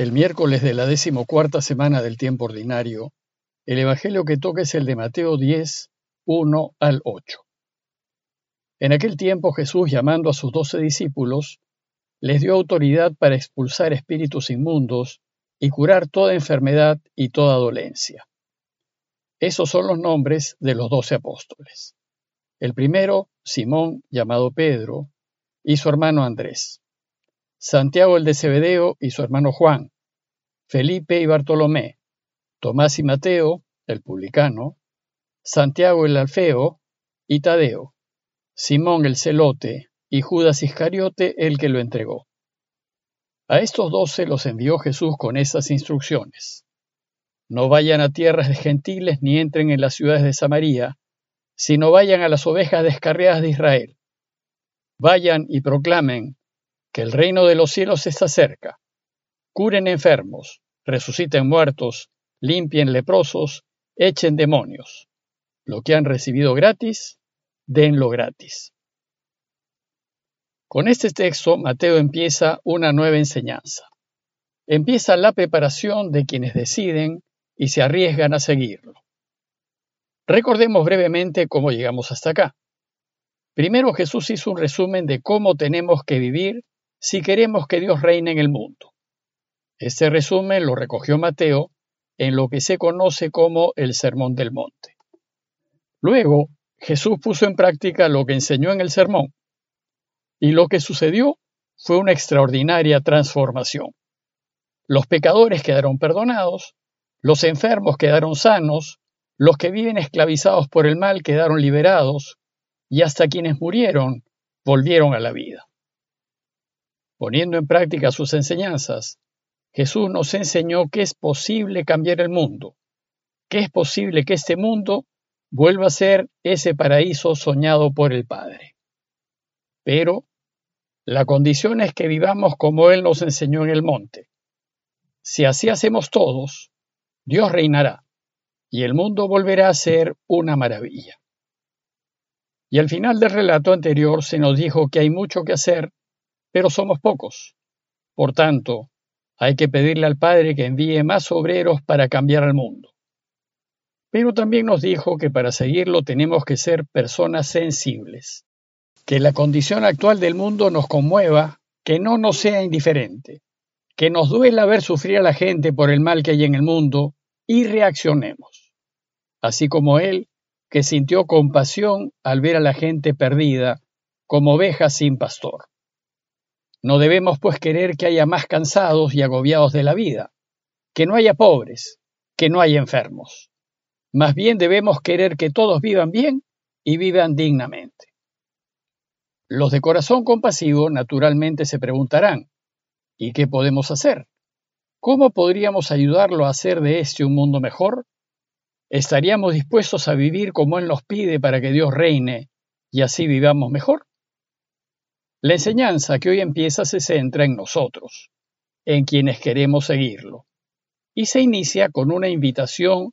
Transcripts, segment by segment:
El miércoles de la decimocuarta semana del tiempo ordinario, el Evangelio que toca es el de Mateo 10, 1 al 8. En aquel tiempo Jesús, llamando a sus doce discípulos, les dio autoridad para expulsar espíritus inmundos y curar toda enfermedad y toda dolencia. Esos son los nombres de los doce apóstoles. El primero, Simón, llamado Pedro, y su hermano Andrés. Santiago el de Cebedeo y su hermano Juan, Felipe y Bartolomé, Tomás y Mateo, el publicano, Santiago el Alfeo y Tadeo, Simón el celote y Judas Iscariote el que lo entregó. A estos doce los envió Jesús con estas instrucciones. No vayan a tierras de gentiles ni entren en las ciudades de Samaria, sino vayan a las ovejas descarriadas de Israel. Vayan y proclamen que el reino de los cielos está cerca. Curen enfermos, resuciten muertos, limpien leprosos, echen demonios. Lo que han recibido gratis, denlo gratis. Con este texto, Mateo empieza una nueva enseñanza. Empieza la preparación de quienes deciden y se arriesgan a seguirlo. Recordemos brevemente cómo llegamos hasta acá. Primero Jesús hizo un resumen de cómo tenemos que vivir si queremos que Dios reine en el mundo. Este resumen lo recogió Mateo en lo que se conoce como el Sermón del Monte. Luego, Jesús puso en práctica lo que enseñó en el sermón, y lo que sucedió fue una extraordinaria transformación. Los pecadores quedaron perdonados, los enfermos quedaron sanos, los que viven esclavizados por el mal quedaron liberados, y hasta quienes murieron volvieron a la vida. Poniendo en práctica sus enseñanzas, Jesús nos enseñó que es posible cambiar el mundo, que es posible que este mundo vuelva a ser ese paraíso soñado por el Padre. Pero la condición es que vivamos como Él nos enseñó en el monte. Si así hacemos todos, Dios reinará y el mundo volverá a ser una maravilla. Y al final del relato anterior se nos dijo que hay mucho que hacer pero somos pocos. Por tanto, hay que pedirle al Padre que envíe más obreros para cambiar al mundo. Pero también nos dijo que para seguirlo tenemos que ser personas sensibles, que la condición actual del mundo nos conmueva, que no nos sea indiferente, que nos duela ver sufrir a la gente por el mal que hay en el mundo y reaccionemos. Así como Él, que sintió compasión al ver a la gente perdida, como ovejas sin pastor. No debemos pues querer que haya más cansados y agobiados de la vida, que no haya pobres, que no haya enfermos. Más bien debemos querer que todos vivan bien y vivan dignamente. Los de corazón compasivo naturalmente se preguntarán, ¿y qué podemos hacer? ¿Cómo podríamos ayudarlo a hacer de este un mundo mejor? ¿Estaríamos dispuestos a vivir como Él nos pide para que Dios reine y así vivamos mejor? La enseñanza que hoy empieza se centra en nosotros, en quienes queremos seguirlo, y se inicia con una invitación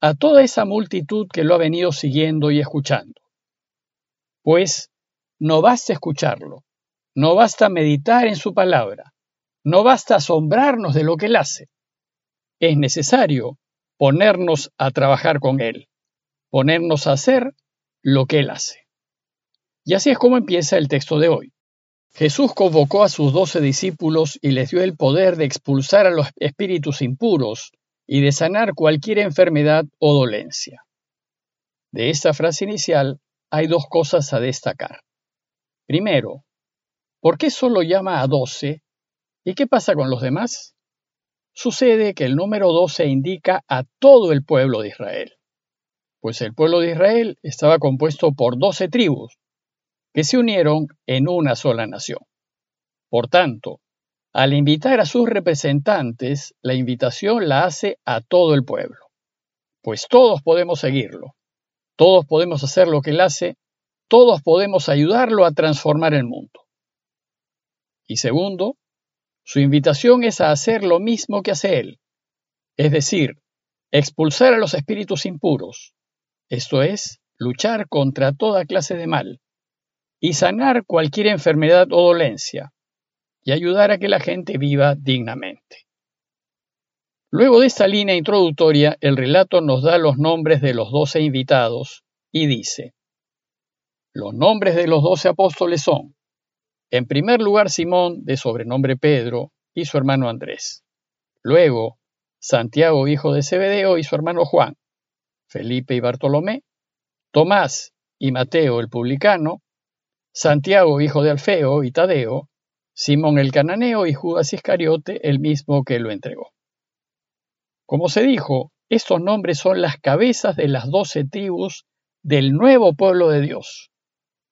a toda esa multitud que lo ha venido siguiendo y escuchando. Pues no basta escucharlo, no basta meditar en su palabra, no basta asombrarnos de lo que él hace. Es necesario ponernos a trabajar con él, ponernos a hacer lo que él hace. Y así es como empieza el texto de hoy. Jesús convocó a sus doce discípulos y les dio el poder de expulsar a los espíritus impuros y de sanar cualquier enfermedad o dolencia. De esta frase inicial hay dos cosas a destacar. Primero, ¿por qué solo llama a doce? ¿Y qué pasa con los demás? Sucede que el número doce indica a todo el pueblo de Israel, pues el pueblo de Israel estaba compuesto por doce tribus, que se unieron en una sola nación. Por tanto, al invitar a sus representantes, la invitación la hace a todo el pueblo, pues todos podemos seguirlo, todos podemos hacer lo que él hace, todos podemos ayudarlo a transformar el mundo. Y segundo, su invitación es a hacer lo mismo que hace él, es decir, expulsar a los espíritus impuros, esto es, luchar contra toda clase de mal, y sanar cualquier enfermedad o dolencia y ayudar a que la gente viva dignamente. Luego de esta línea introductoria, el relato nos da los nombres de los doce invitados y dice, los nombres de los doce apóstoles son, en primer lugar, Simón, de sobrenombre Pedro, y su hermano Andrés. Luego, Santiago, hijo de Zebedeo, y su hermano Juan, Felipe y Bartolomé, Tomás y Mateo el publicano, Santiago, hijo de Alfeo y Tadeo, Simón el cananeo y Judas Iscariote, el mismo que lo entregó. Como se dijo, estos nombres son las cabezas de las doce tribus del nuevo pueblo de Dios.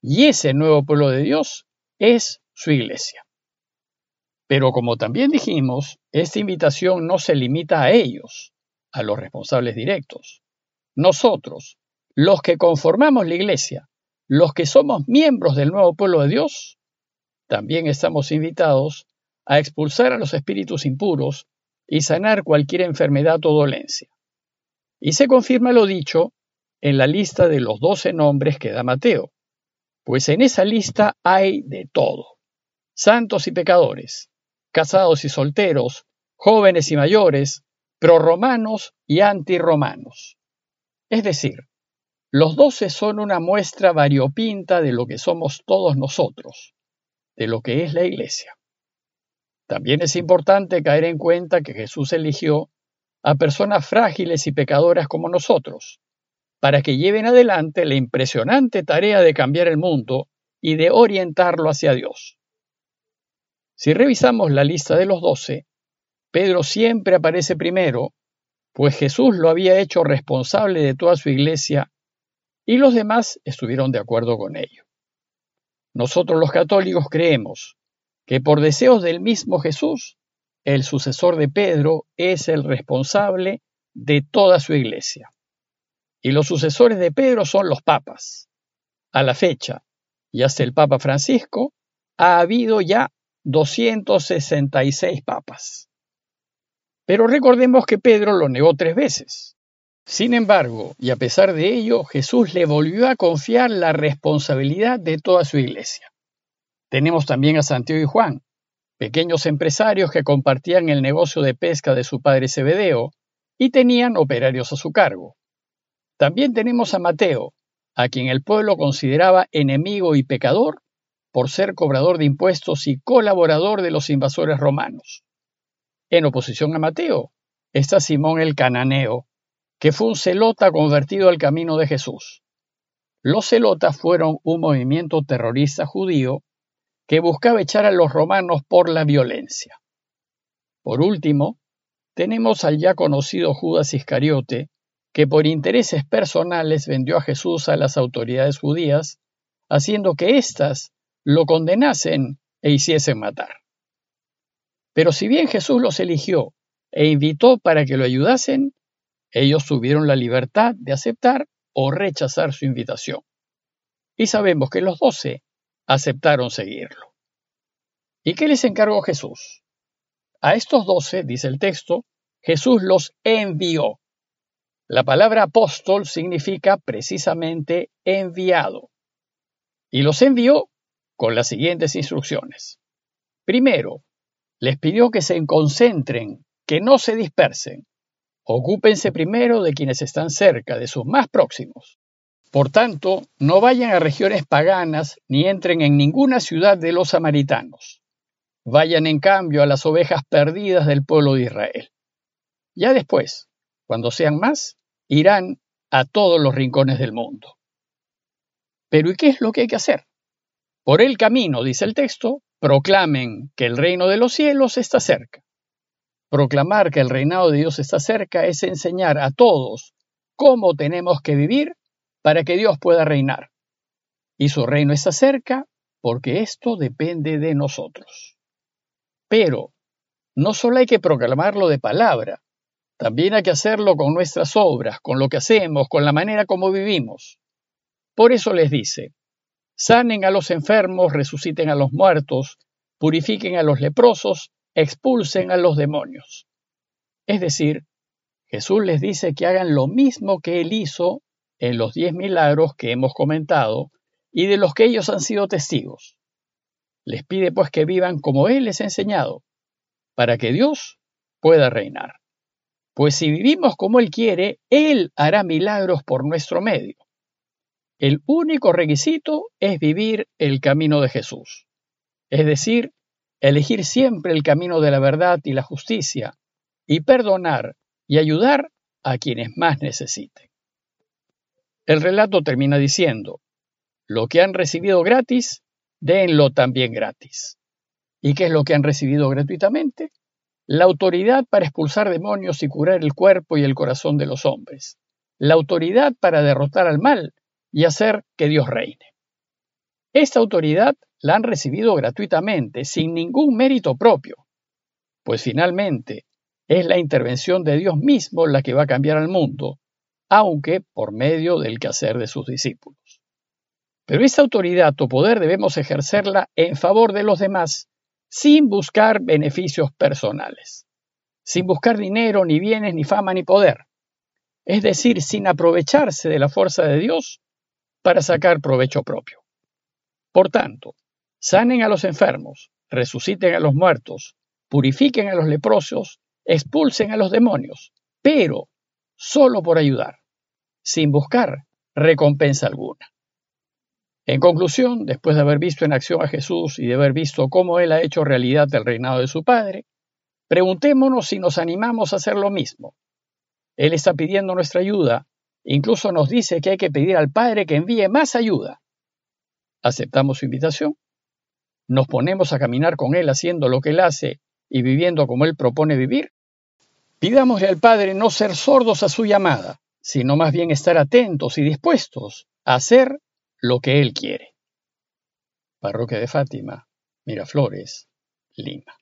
Y ese nuevo pueblo de Dios es su iglesia. Pero como también dijimos, esta invitación no se limita a ellos, a los responsables directos. Nosotros, los que conformamos la iglesia, los que somos miembros del nuevo pueblo de Dios, también estamos invitados a expulsar a los espíritus impuros y sanar cualquier enfermedad o dolencia. Y se confirma lo dicho en la lista de los doce nombres que da Mateo, pues en esa lista hay de todo, santos y pecadores, casados y solteros, jóvenes y mayores, proromanos y antirromanos. Es decir, los doce son una muestra variopinta de lo que somos todos nosotros, de lo que es la Iglesia. También es importante caer en cuenta que Jesús eligió a personas frágiles y pecadoras como nosotros, para que lleven adelante la impresionante tarea de cambiar el mundo y de orientarlo hacia Dios. Si revisamos la lista de los doce, Pedro siempre aparece primero, pues Jesús lo había hecho responsable de toda su iglesia y los demás estuvieron de acuerdo con ello. Nosotros los católicos creemos que por deseos del mismo Jesús, el sucesor de Pedro es el responsable de toda su iglesia. Y los sucesores de Pedro son los papas. A la fecha, y hasta el Papa Francisco, ha habido ya 266 papas. Pero recordemos que Pedro lo negó tres veces. Sin embargo, y a pesar de ello, Jesús le volvió a confiar la responsabilidad de toda su iglesia. Tenemos también a Santiago y Juan, pequeños empresarios que compartían el negocio de pesca de su padre Zebedeo y tenían operarios a su cargo. También tenemos a Mateo, a quien el pueblo consideraba enemigo y pecador, por ser cobrador de impuestos y colaborador de los invasores romanos. En oposición a Mateo está Simón el cananeo, que fue un celota convertido al camino de Jesús. Los celotas fueron un movimiento terrorista judío que buscaba echar a los romanos por la violencia. Por último, tenemos al ya conocido Judas Iscariote, que por intereses personales vendió a Jesús a las autoridades judías, haciendo que éstas lo condenasen e hiciesen matar. Pero si bien Jesús los eligió e invitó para que lo ayudasen, ellos tuvieron la libertad de aceptar o rechazar su invitación. Y sabemos que los doce aceptaron seguirlo. ¿Y qué les encargó Jesús? A estos doce, dice el texto, Jesús los envió. La palabra apóstol significa precisamente enviado. Y los envió con las siguientes instrucciones. Primero, les pidió que se concentren, que no se dispersen. Ocúpense primero de quienes están cerca, de sus más próximos. Por tanto, no vayan a regiones paganas ni entren en ninguna ciudad de los samaritanos. Vayan en cambio a las ovejas perdidas del pueblo de Israel. Ya después, cuando sean más, irán a todos los rincones del mundo. Pero ¿y qué es lo que hay que hacer? Por el camino, dice el texto, proclamen que el reino de los cielos está cerca. Proclamar que el reinado de Dios está cerca es enseñar a todos cómo tenemos que vivir para que Dios pueda reinar. Y su reino está cerca porque esto depende de nosotros. Pero no solo hay que proclamarlo de palabra, también hay que hacerlo con nuestras obras, con lo que hacemos, con la manera como vivimos. Por eso les dice, sanen a los enfermos, resuciten a los muertos, purifiquen a los leprosos, expulsen a los demonios. Es decir, Jesús les dice que hagan lo mismo que Él hizo en los diez milagros que hemos comentado y de los que ellos han sido testigos. Les pide pues que vivan como Él les ha enseñado, para que Dios pueda reinar. Pues si vivimos como Él quiere, Él hará milagros por nuestro medio. El único requisito es vivir el camino de Jesús, es decir, elegir siempre el camino de la verdad y la justicia, y perdonar y ayudar a quienes más necesiten. El relato termina diciendo, lo que han recibido gratis, denlo también gratis. ¿Y qué es lo que han recibido gratuitamente? La autoridad para expulsar demonios y curar el cuerpo y el corazón de los hombres. La autoridad para derrotar al mal y hacer que Dios reine. Esta autoridad la han recibido gratuitamente, sin ningún mérito propio, pues finalmente es la intervención de Dios mismo la que va a cambiar al mundo, aunque por medio del quehacer de sus discípulos. Pero esta autoridad o poder debemos ejercerla en favor de los demás, sin buscar beneficios personales, sin buscar dinero, ni bienes, ni fama, ni poder, es decir, sin aprovecharse de la fuerza de Dios para sacar provecho propio. Por tanto, sanen a los enfermos, resuciten a los muertos, purifiquen a los leprosos, expulsen a los demonios, pero solo por ayudar, sin buscar recompensa alguna. En conclusión, después de haber visto en acción a Jesús y de haber visto cómo Él ha hecho realidad el reinado de su Padre, preguntémonos si nos animamos a hacer lo mismo. Él está pidiendo nuestra ayuda Incluso nos dice que hay que pedir al Padre que envíe más ayuda. ¿Aceptamos su invitación? ¿Nos ponemos a caminar con Él haciendo lo que Él hace y viviendo como Él propone vivir? Pidámosle al Padre no ser sordos a su llamada, sino más bien estar atentos y dispuestos a hacer lo que Él quiere. Parroquia de Fátima, Miraflores, Lima.